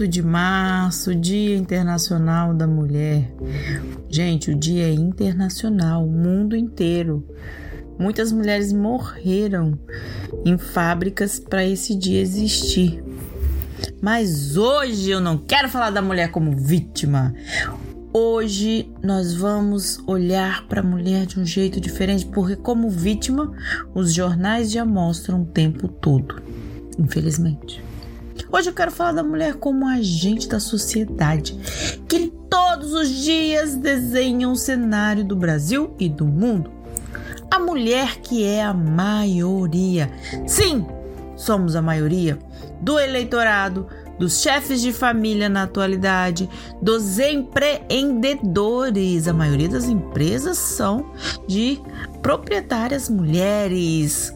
8 de março, Dia Internacional da Mulher. Gente, o dia é internacional, o mundo inteiro. Muitas mulheres morreram em fábricas para esse dia existir. Mas hoje eu não quero falar da mulher como vítima. Hoje nós vamos olhar para a mulher de um jeito diferente, porque, como vítima, os jornais já mostram o tempo todo, infelizmente. Hoje eu quero falar da mulher como agente da sociedade, que todos os dias desenha um cenário do Brasil e do mundo. A mulher que é a maioria. Sim, somos a maioria do eleitorado, dos chefes de família na atualidade, dos empreendedores. A maioria das empresas são de proprietárias mulheres.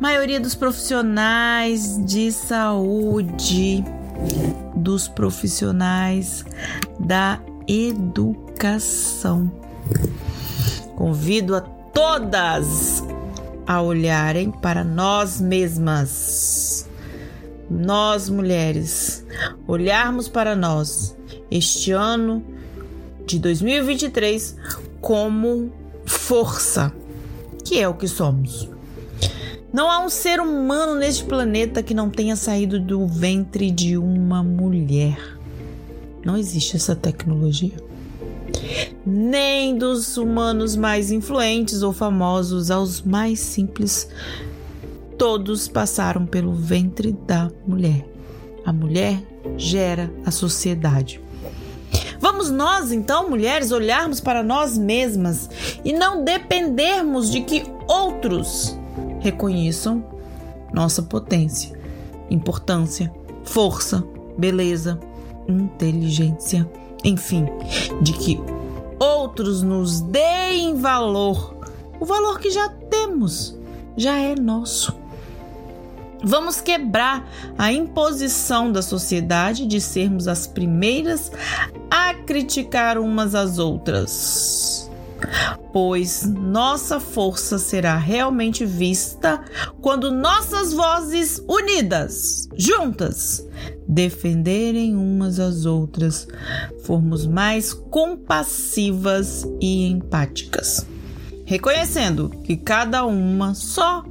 Maioria dos profissionais de saúde, dos profissionais da educação. Convido a todas a olharem para nós mesmas nós mulheres olharmos para nós este ano de 2023 como força, que é o que somos. Não há um ser humano neste planeta que não tenha saído do ventre de uma mulher. Não existe essa tecnologia. Nem dos humanos mais influentes ou famosos aos mais simples todos passaram pelo ventre da mulher. A mulher gera a sociedade. Vamos nós, então, mulheres, olharmos para nós mesmas e não dependermos de que outros reconheçam nossa potência, importância, força, beleza, inteligência, enfim, de que outros nos deem valor, o valor que já temos, já é nosso. Vamos quebrar a imposição da sociedade de sermos as primeiras a criticar umas às outras. Pois nossa força será realmente vista quando nossas vozes unidas, juntas, defenderem umas às outras, formos mais compassivas e empáticas, reconhecendo que cada uma só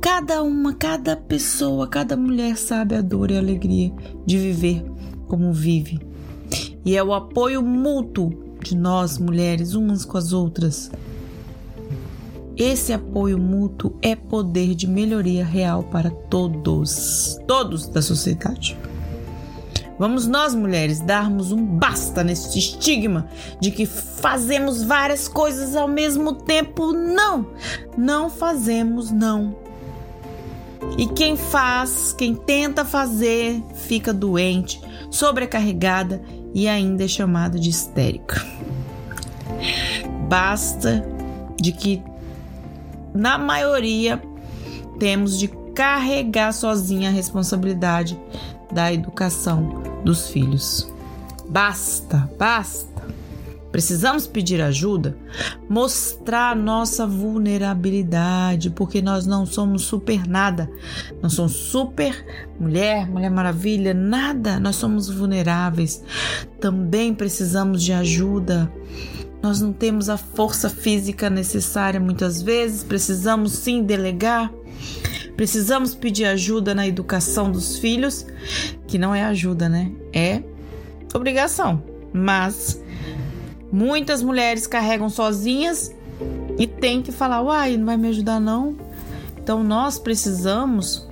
Cada uma, cada pessoa, cada mulher sabe a dor e a alegria de viver como vive. E é o apoio mútuo de nós, mulheres, umas com as outras. Esse apoio mútuo é poder de melhoria real para todos, todos da sociedade. Vamos nós, mulheres, darmos um basta nesse estigma de que fazemos várias coisas ao mesmo tempo. Não, não fazemos, não. E quem faz, quem tenta fazer, fica doente, sobrecarregada e ainda é chamada de histérica. Basta de que, na maioria, temos de carregar sozinha a responsabilidade da educação dos filhos. Basta, basta. Precisamos pedir ajuda, mostrar nossa vulnerabilidade, porque nós não somos super nada. Não somos super mulher, mulher maravilha, nada. Nós somos vulneráveis. Também precisamos de ajuda. Nós não temos a força física necessária muitas vezes, precisamos sim delegar. Precisamos pedir ajuda na educação dos filhos, que não é ajuda, né? É obrigação. Mas Muitas mulheres carregam sozinhas e tem que falar: uai, não vai me ajudar não. Então nós precisamos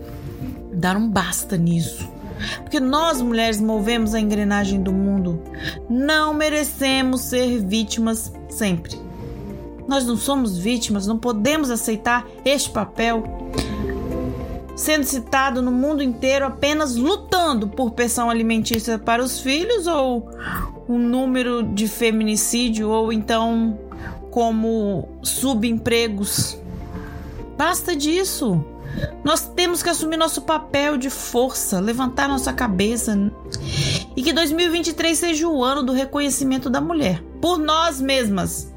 dar um basta nisso. Porque nós mulheres movemos a engrenagem do mundo. Não merecemos ser vítimas sempre. Nós não somos vítimas, não podemos aceitar este papel. Sendo citado no mundo inteiro apenas lutando por pensão alimentícia para os filhos ou o número de feminicídio ou então como subempregos. Basta disso. Nós temos que assumir nosso papel de força, levantar nossa cabeça e que 2023 seja o ano do reconhecimento da mulher por nós mesmas.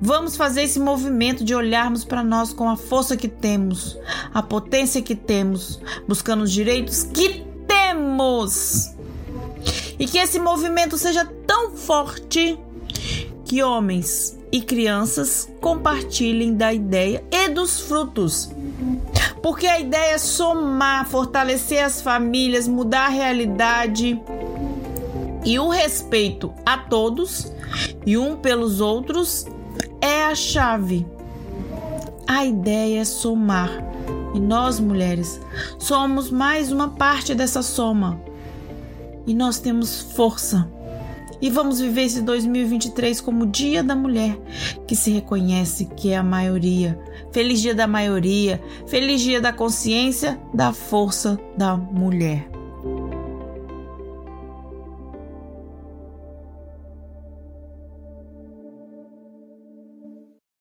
Vamos fazer esse movimento de olharmos para nós com a força que temos, a potência que temos, buscando os direitos que temos. E que esse movimento seja tão forte que homens e crianças compartilhem da ideia e dos frutos. Porque a ideia é somar, fortalecer as famílias, mudar a realidade e o respeito a todos e um pelos outros é a chave. A ideia é somar. E nós, mulheres, somos mais uma parte dessa soma. E nós temos força. E vamos viver esse 2023 como o Dia da Mulher, que se reconhece que é a maioria. Feliz Dia da Maioria, feliz Dia da Consciência da Força da Mulher.